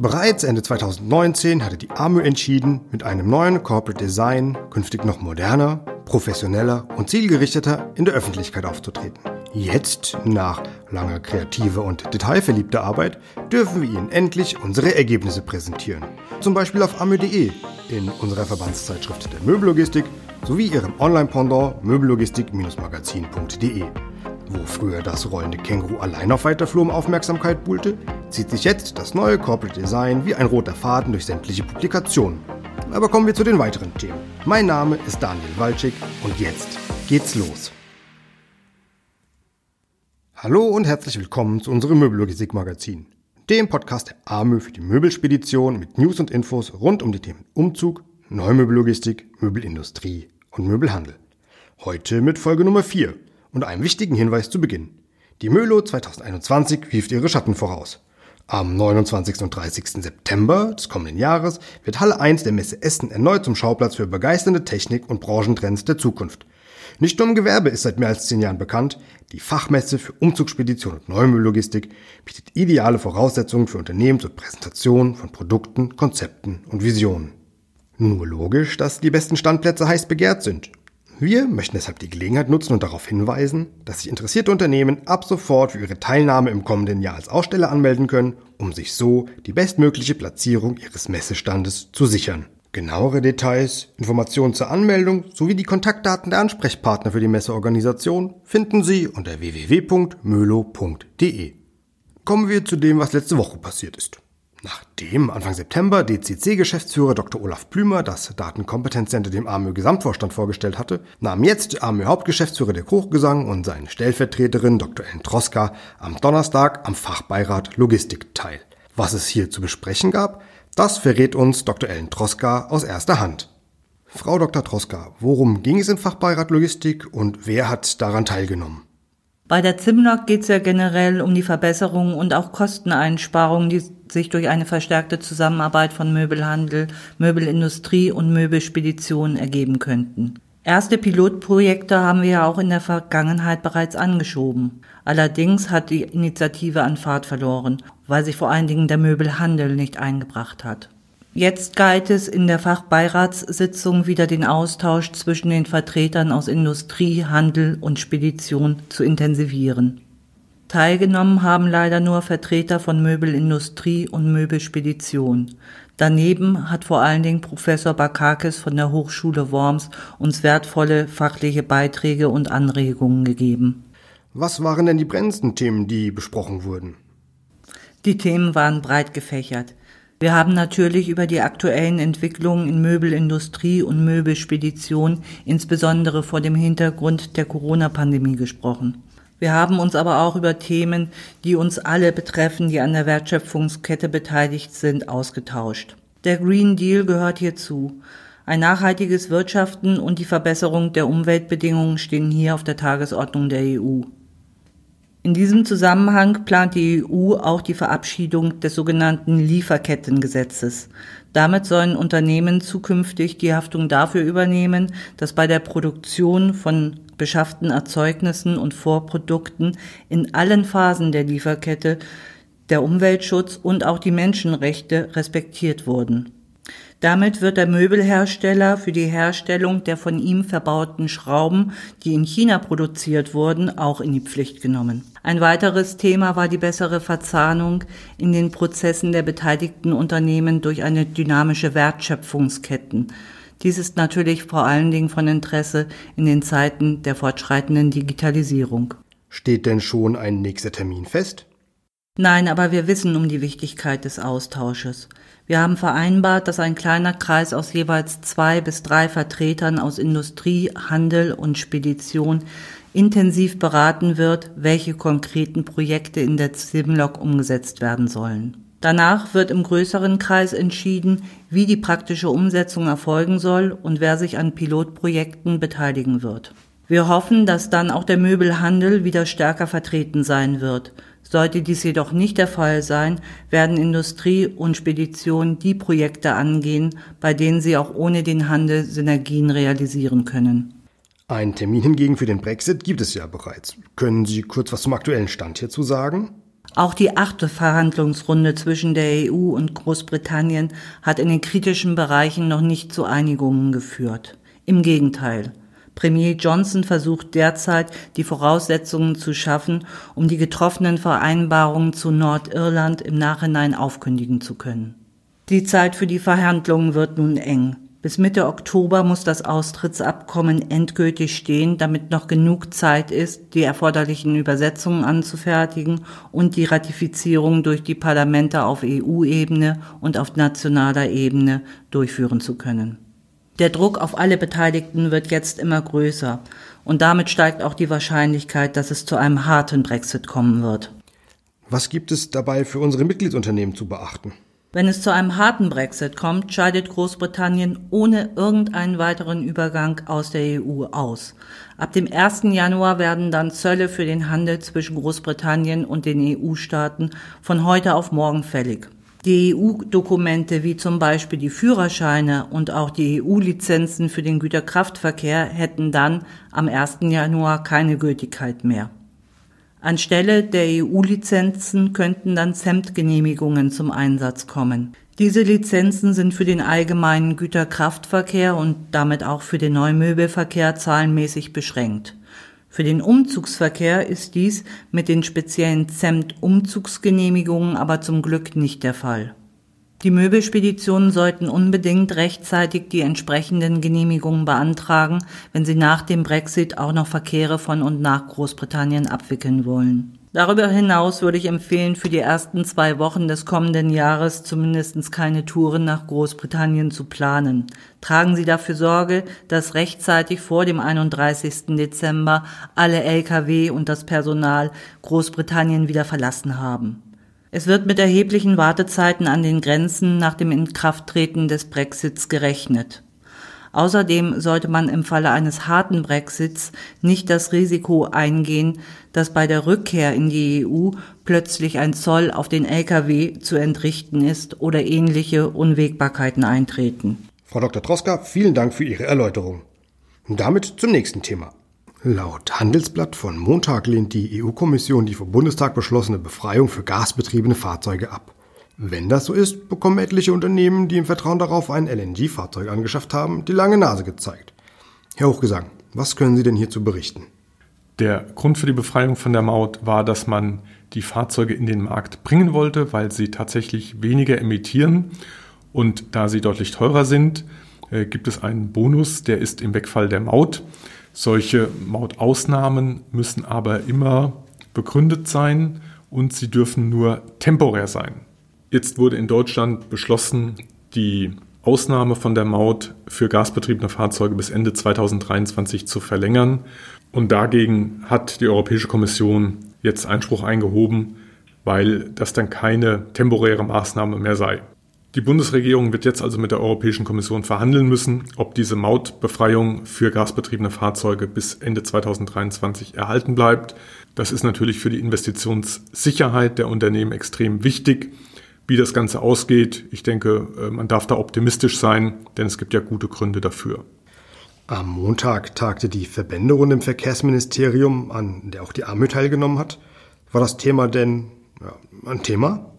Bereits Ende 2019 hatte die AMÖ entschieden, mit einem neuen Corporate Design künftig noch moderner, professioneller und zielgerichteter in der Öffentlichkeit aufzutreten. Jetzt, nach langer kreativer und detailverliebter Arbeit, dürfen wir Ihnen endlich unsere Ergebnisse präsentieren. Zum Beispiel auf amö.de, in unserer Verbandszeitschrift der Möbellogistik sowie ihrem Online-Pendant möbellogistik-magazin.de. Wo früher das rollende Känguru allein auf weiter Flur um Aufmerksamkeit buhlte, zieht sich jetzt das neue Corporate Design wie ein roter Faden durch sämtliche Publikationen. Aber kommen wir zu den weiteren Themen. Mein Name ist Daniel Walczyk und jetzt geht's los. Hallo und herzlich willkommen zu unserem Möbellogistik-Magazin, dem Podcast der AMÖ für die Möbelspedition mit News und Infos rund um die Themen Umzug, Neumöbellogistik, Möbelindustrie und Möbelhandel. Heute mit Folge Nummer 4 und einem wichtigen Hinweis zu Beginn. Die Mölo 2021 wirft ihre Schatten voraus. Am 29. und 30. September des kommenden Jahres wird Halle 1 der Messe Essen erneut zum Schauplatz für begeisternde Technik und Branchentrends der Zukunft. Nicht nur im Gewerbe ist seit mehr als zehn Jahren bekannt, die Fachmesse für Umzugsspedition und Neumülllogistik bietet ideale Voraussetzungen für Unternehmen zur Präsentation von Produkten, Konzepten und Visionen. Nur logisch, dass die besten Standplätze heiß begehrt sind wir möchten deshalb die Gelegenheit nutzen und darauf hinweisen, dass sich interessierte Unternehmen ab sofort für ihre Teilnahme im kommenden Jahr als Aussteller anmelden können, um sich so die bestmögliche Platzierung ihres Messestandes zu sichern. Genauere Details, Informationen zur Anmeldung sowie die Kontaktdaten der Ansprechpartner für die Messeorganisation finden Sie unter www.mölo.de. Kommen wir zu dem, was letzte Woche passiert ist. Nachdem Anfang September DCC-Geschäftsführer Dr. Olaf Plümer das Datenkompetenzcenter dem AMÖ Gesamtvorstand vorgestellt hatte, nahm jetzt AMÖ Hauptgeschäftsführer der Hochgesang und seine Stellvertreterin Dr. Ellen Troska am Donnerstag am Fachbeirat Logistik teil. Was es hier zu besprechen gab, das verrät uns Dr. Ellen Troska aus erster Hand. Frau Dr. Troska, worum ging es im Fachbeirat Logistik und wer hat daran teilgenommen? Bei der Zimlock geht es ja generell um die Verbesserung und auch Kosteneinsparungen, die sich durch eine verstärkte Zusammenarbeit von Möbelhandel, Möbelindustrie und Möbelspeditionen ergeben könnten. Erste Pilotprojekte haben wir ja auch in der Vergangenheit bereits angeschoben. Allerdings hat die Initiative an Fahrt verloren, weil sich vor allen Dingen der Möbelhandel nicht eingebracht hat. Jetzt galt es in der Fachbeiratssitzung wieder den Austausch zwischen den Vertretern aus Industrie, Handel und Spedition zu intensivieren. Teilgenommen haben leider nur Vertreter von Möbelindustrie und Möbelspedition. Daneben hat vor allen Dingen Professor Bakakis von der Hochschule Worms uns wertvolle fachliche Beiträge und Anregungen gegeben. Was waren denn die brennendsten Themen, die besprochen wurden? Die Themen waren breit gefächert. Wir haben natürlich über die aktuellen Entwicklungen in Möbelindustrie und Möbelspedition, insbesondere vor dem Hintergrund der Corona-Pandemie gesprochen. Wir haben uns aber auch über Themen, die uns alle betreffen, die an der Wertschöpfungskette beteiligt sind, ausgetauscht. Der Green Deal gehört hierzu. Ein nachhaltiges Wirtschaften und die Verbesserung der Umweltbedingungen stehen hier auf der Tagesordnung der EU. In diesem Zusammenhang plant die EU auch die Verabschiedung des sogenannten Lieferkettengesetzes. Damit sollen Unternehmen zukünftig die Haftung dafür übernehmen, dass bei der Produktion von beschafften Erzeugnissen und Vorprodukten in allen Phasen der Lieferkette der Umweltschutz und auch die Menschenrechte respektiert wurden. Damit wird der Möbelhersteller für die Herstellung der von ihm verbauten Schrauben, die in China produziert wurden, auch in die Pflicht genommen. Ein weiteres Thema war die bessere Verzahnung in den Prozessen der beteiligten Unternehmen durch eine dynamische Wertschöpfungsketten. Dies ist natürlich vor allen Dingen von Interesse in den Zeiten der fortschreitenden Digitalisierung. Steht denn schon ein nächster Termin fest? Nein, aber wir wissen um die Wichtigkeit des Austausches. Wir haben vereinbart, dass ein kleiner Kreis aus jeweils zwei bis drei Vertretern aus Industrie, Handel und Spedition intensiv beraten wird, welche konkreten Projekte in der Simlog umgesetzt werden sollen. Danach wird im größeren Kreis entschieden, wie die praktische Umsetzung erfolgen soll und wer sich an Pilotprojekten beteiligen wird. Wir hoffen, dass dann auch der Möbelhandel wieder stärker vertreten sein wird – sollte dies jedoch nicht der Fall sein, werden Industrie und Spedition die Projekte angehen, bei denen sie auch ohne den Handel Synergien realisieren können. Ein Termin hingegen für den Brexit gibt es ja bereits. Können Sie kurz was zum aktuellen Stand hierzu sagen? Auch die achte Verhandlungsrunde zwischen der EU und Großbritannien hat in den kritischen Bereichen noch nicht zu Einigungen geführt. Im Gegenteil. Premier Johnson versucht derzeit, die Voraussetzungen zu schaffen, um die getroffenen Vereinbarungen zu Nordirland im Nachhinein aufkündigen zu können. Die Zeit für die Verhandlungen wird nun eng. Bis Mitte Oktober muss das Austrittsabkommen endgültig stehen, damit noch genug Zeit ist, die erforderlichen Übersetzungen anzufertigen und die Ratifizierung durch die Parlamente auf EU-Ebene und auf nationaler Ebene durchführen zu können. Der Druck auf alle Beteiligten wird jetzt immer größer und damit steigt auch die Wahrscheinlichkeit, dass es zu einem harten Brexit kommen wird. Was gibt es dabei für unsere Mitgliedsunternehmen zu beachten? Wenn es zu einem harten Brexit kommt, scheidet Großbritannien ohne irgendeinen weiteren Übergang aus der EU aus. Ab dem 1. Januar werden dann Zölle für den Handel zwischen Großbritannien und den EU-Staaten von heute auf morgen fällig. Die EU-Dokumente wie zum Beispiel die Führerscheine und auch die EU-Lizenzen für den Güterkraftverkehr hätten dann am 1. Januar keine Gültigkeit mehr. Anstelle der EU-Lizenzen könnten dann SEMT-Genehmigungen zum Einsatz kommen. Diese Lizenzen sind für den allgemeinen Güterkraftverkehr und damit auch für den Neumöbelverkehr zahlenmäßig beschränkt. Für den Umzugsverkehr ist dies mit den speziellen SEMT-Umzugsgenehmigungen aber zum Glück nicht der Fall. Die Möbelspeditionen sollten unbedingt rechtzeitig die entsprechenden Genehmigungen beantragen, wenn sie nach dem Brexit auch noch Verkehre von und nach Großbritannien abwickeln wollen. Darüber hinaus würde ich empfehlen, für die ersten zwei Wochen des kommenden Jahres zumindest keine Touren nach Großbritannien zu planen. Tragen Sie dafür Sorge, dass rechtzeitig vor dem 31. Dezember alle Lkw und das Personal Großbritannien wieder verlassen haben. Es wird mit erheblichen Wartezeiten an den Grenzen nach dem Inkrafttreten des Brexits gerechnet. Außerdem sollte man im Falle eines harten Brexits nicht das Risiko eingehen, dass bei der Rückkehr in die EU plötzlich ein Zoll auf den Lkw zu entrichten ist oder ähnliche Unwägbarkeiten eintreten. Frau Dr. Troska, vielen Dank für Ihre Erläuterung. Damit zum nächsten Thema. Laut Handelsblatt von Montag lehnt die EU-Kommission die vom Bundestag beschlossene Befreiung für gasbetriebene Fahrzeuge ab. Wenn das so ist, bekommen etliche Unternehmen, die im Vertrauen darauf ein LNG-Fahrzeug angeschafft haben, die lange Nase gezeigt. Herr Hochgesang, was können Sie denn hierzu berichten? Der Grund für die Befreiung von der Maut war, dass man die Fahrzeuge in den Markt bringen wollte, weil sie tatsächlich weniger emittieren und da sie deutlich teurer sind, äh, gibt es einen Bonus, der ist im Wegfall der Maut. Solche Mautausnahmen müssen aber immer begründet sein und sie dürfen nur temporär sein. Jetzt wurde in Deutschland beschlossen, die Ausnahme von der Maut für gasbetriebene Fahrzeuge bis Ende 2023 zu verlängern. Und dagegen hat die Europäische Kommission jetzt Einspruch eingehoben, weil das dann keine temporäre Maßnahme mehr sei. Die Bundesregierung wird jetzt also mit der Europäischen Kommission verhandeln müssen, ob diese Mautbefreiung für gasbetriebene Fahrzeuge bis Ende 2023 erhalten bleibt. Das ist natürlich für die Investitionssicherheit der Unternehmen extrem wichtig. Wie das Ganze ausgeht, ich denke, äh, man darf da optimistisch sein, denn es gibt ja gute Gründe dafür. Am Montag tagte die Verbänderunde im Verkehrsministerium, an der auch die AMÖ teilgenommen hat. War das Thema denn ja, ein Thema?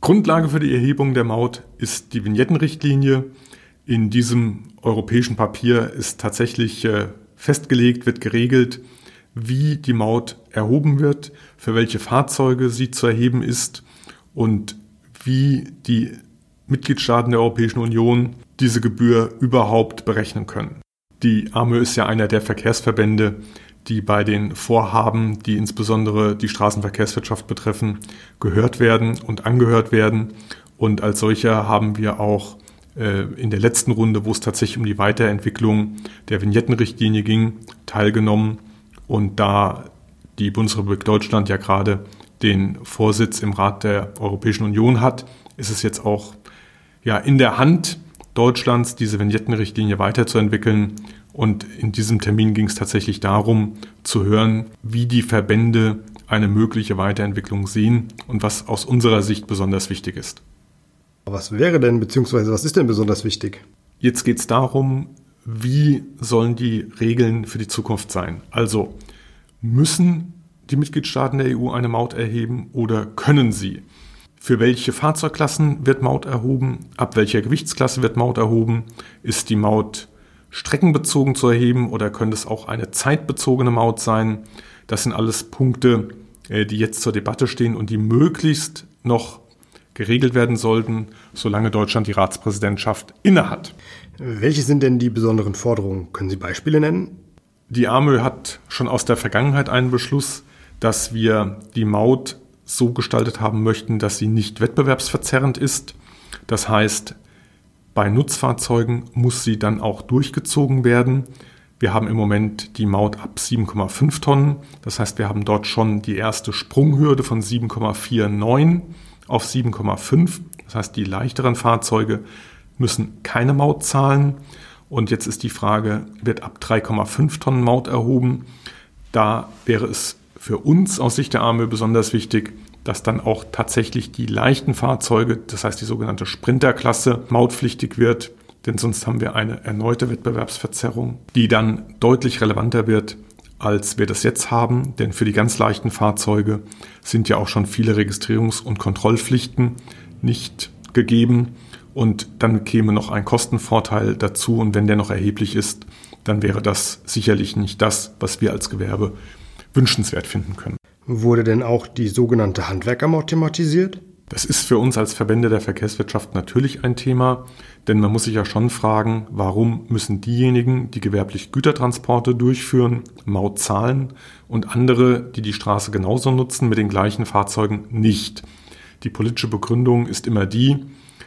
Grundlage für die Erhebung der Maut ist die Vignettenrichtlinie. In diesem europäischen Papier ist tatsächlich äh, festgelegt, wird geregelt, wie die Maut erhoben wird, für welche Fahrzeuge sie zu erheben ist und wie die Mitgliedstaaten der Europäischen Union diese Gebühr überhaupt berechnen können. Die AMÖ ist ja einer der Verkehrsverbände, die bei den Vorhaben, die insbesondere die Straßenverkehrswirtschaft betreffen, gehört werden und angehört werden. Und als solcher haben wir auch äh, in der letzten Runde, wo es tatsächlich um die Weiterentwicklung der Vignettenrichtlinie ging, teilgenommen. Und da die Bundesrepublik Deutschland ja gerade den Vorsitz im Rat der Europäischen Union hat, ist es jetzt auch ja, in der Hand Deutschlands, diese Vignettenrichtlinie weiterzuentwickeln und in diesem Termin ging es tatsächlich darum, zu hören, wie die Verbände eine mögliche Weiterentwicklung sehen und was aus unserer Sicht besonders wichtig ist. Was wäre denn, beziehungsweise was ist denn besonders wichtig? Jetzt geht es darum, wie sollen die Regeln für die Zukunft sein? Also müssen die Mitgliedstaaten der EU eine Maut erheben oder können sie? Für welche Fahrzeugklassen wird Maut erhoben? Ab welcher Gewichtsklasse wird Maut erhoben? Ist die Maut streckenbezogen zu erheben oder könnte es auch eine zeitbezogene Maut sein? Das sind alles Punkte, äh, die jetzt zur Debatte stehen und die möglichst noch geregelt werden sollten, solange Deutschland die Ratspräsidentschaft innehat. Welche sind denn die besonderen Forderungen? Können Sie Beispiele nennen? Die AMÖ hat schon aus der Vergangenheit einen Beschluss, dass wir die Maut so gestaltet haben möchten, dass sie nicht wettbewerbsverzerrend ist. Das heißt, bei Nutzfahrzeugen muss sie dann auch durchgezogen werden. Wir haben im Moment die Maut ab 7,5 Tonnen. Das heißt, wir haben dort schon die erste Sprunghürde von 7,49 auf 7,5. Das heißt, die leichteren Fahrzeuge müssen keine Maut zahlen. Und jetzt ist die Frage, wird ab 3,5 Tonnen Maut erhoben? Da wäre es für uns aus Sicht der AMÖ besonders wichtig, dass dann auch tatsächlich die leichten Fahrzeuge, das heißt die sogenannte Sprinterklasse, mautpflichtig wird. Denn sonst haben wir eine erneute Wettbewerbsverzerrung, die dann deutlich relevanter wird, als wir das jetzt haben. Denn für die ganz leichten Fahrzeuge sind ja auch schon viele Registrierungs- und Kontrollpflichten nicht gegeben. Und dann käme noch ein Kostenvorteil dazu. Und wenn der noch erheblich ist, dann wäre das sicherlich nicht das, was wir als Gewerbe wünschenswert finden können. Wurde denn auch die sogenannte Handwerkermaut thematisiert? Das ist für uns als Verbände der Verkehrswirtschaft natürlich ein Thema, denn man muss sich ja schon fragen, warum müssen diejenigen, die gewerblich Gütertransporte durchführen, Maut zahlen und andere, die die Straße genauso nutzen, mit den gleichen Fahrzeugen nicht. Die politische Begründung ist immer die,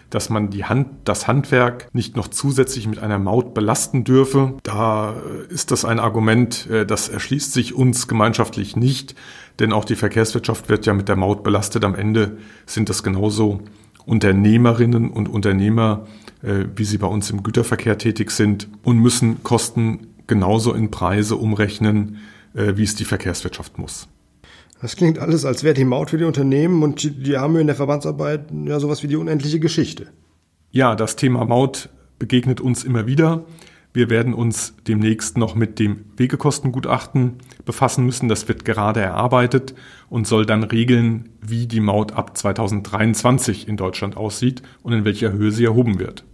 dass man die Hand, das Handwerk nicht noch zusätzlich mit einer Maut belasten dürfe. Da ist das ein Argument, äh, das erschließt sich uns gemeinschaftlich nicht, denn auch die Verkehrswirtschaft wird ja mit der Maut belastet. Am Ende sind das genauso Unternehmerinnen und Unternehmer, äh, wie sie bei uns im Güterverkehr tätig sind und müssen Kosten genauso in Preise umrechnen, äh, wie es die Verkehrswirtschaft muss. Das klingt alles, als wäre die Maut für die Unternehmen und die Arme in der Verbandsarbeit ja sowas wie die unendliche Geschichte. Ja, das Thema Maut begegnet uns immer wieder. Wir werden uns demnächst noch mit dem Wegekostengutachten befassen müssen. Das wird gerade erarbeitet und soll dann regeln, wie die Maut ab 2023 in Deutschland aussieht und in welcher Höhe sie erhoben wird.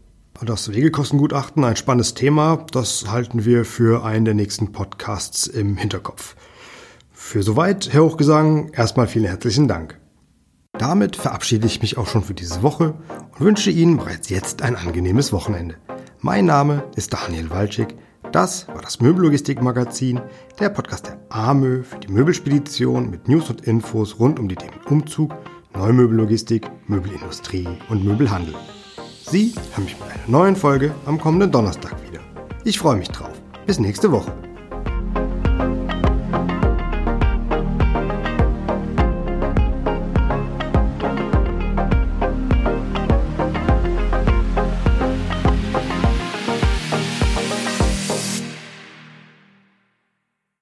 Das Wegekostengutachten, ein spannendes Thema, das halten wir für einen der nächsten Podcasts im Hinterkopf. Für soweit, Herr Hochgesang, erstmal vielen herzlichen Dank. Damit verabschiede ich mich auch schon für diese Woche und wünsche Ihnen bereits jetzt ein angenehmes Wochenende. Mein Name ist Daniel Walczyk. Das war das Möbellogistik-Magazin, der Podcast der AMÖ für die Möbelspedition mit News und Infos rund um die Themen Umzug, Neumöbellogistik, Möbelindustrie und Möbelhandel. Sie hören mich mit einer neuen Folge am kommenden Donnerstag wieder. Ich freue mich drauf. Bis nächste Woche.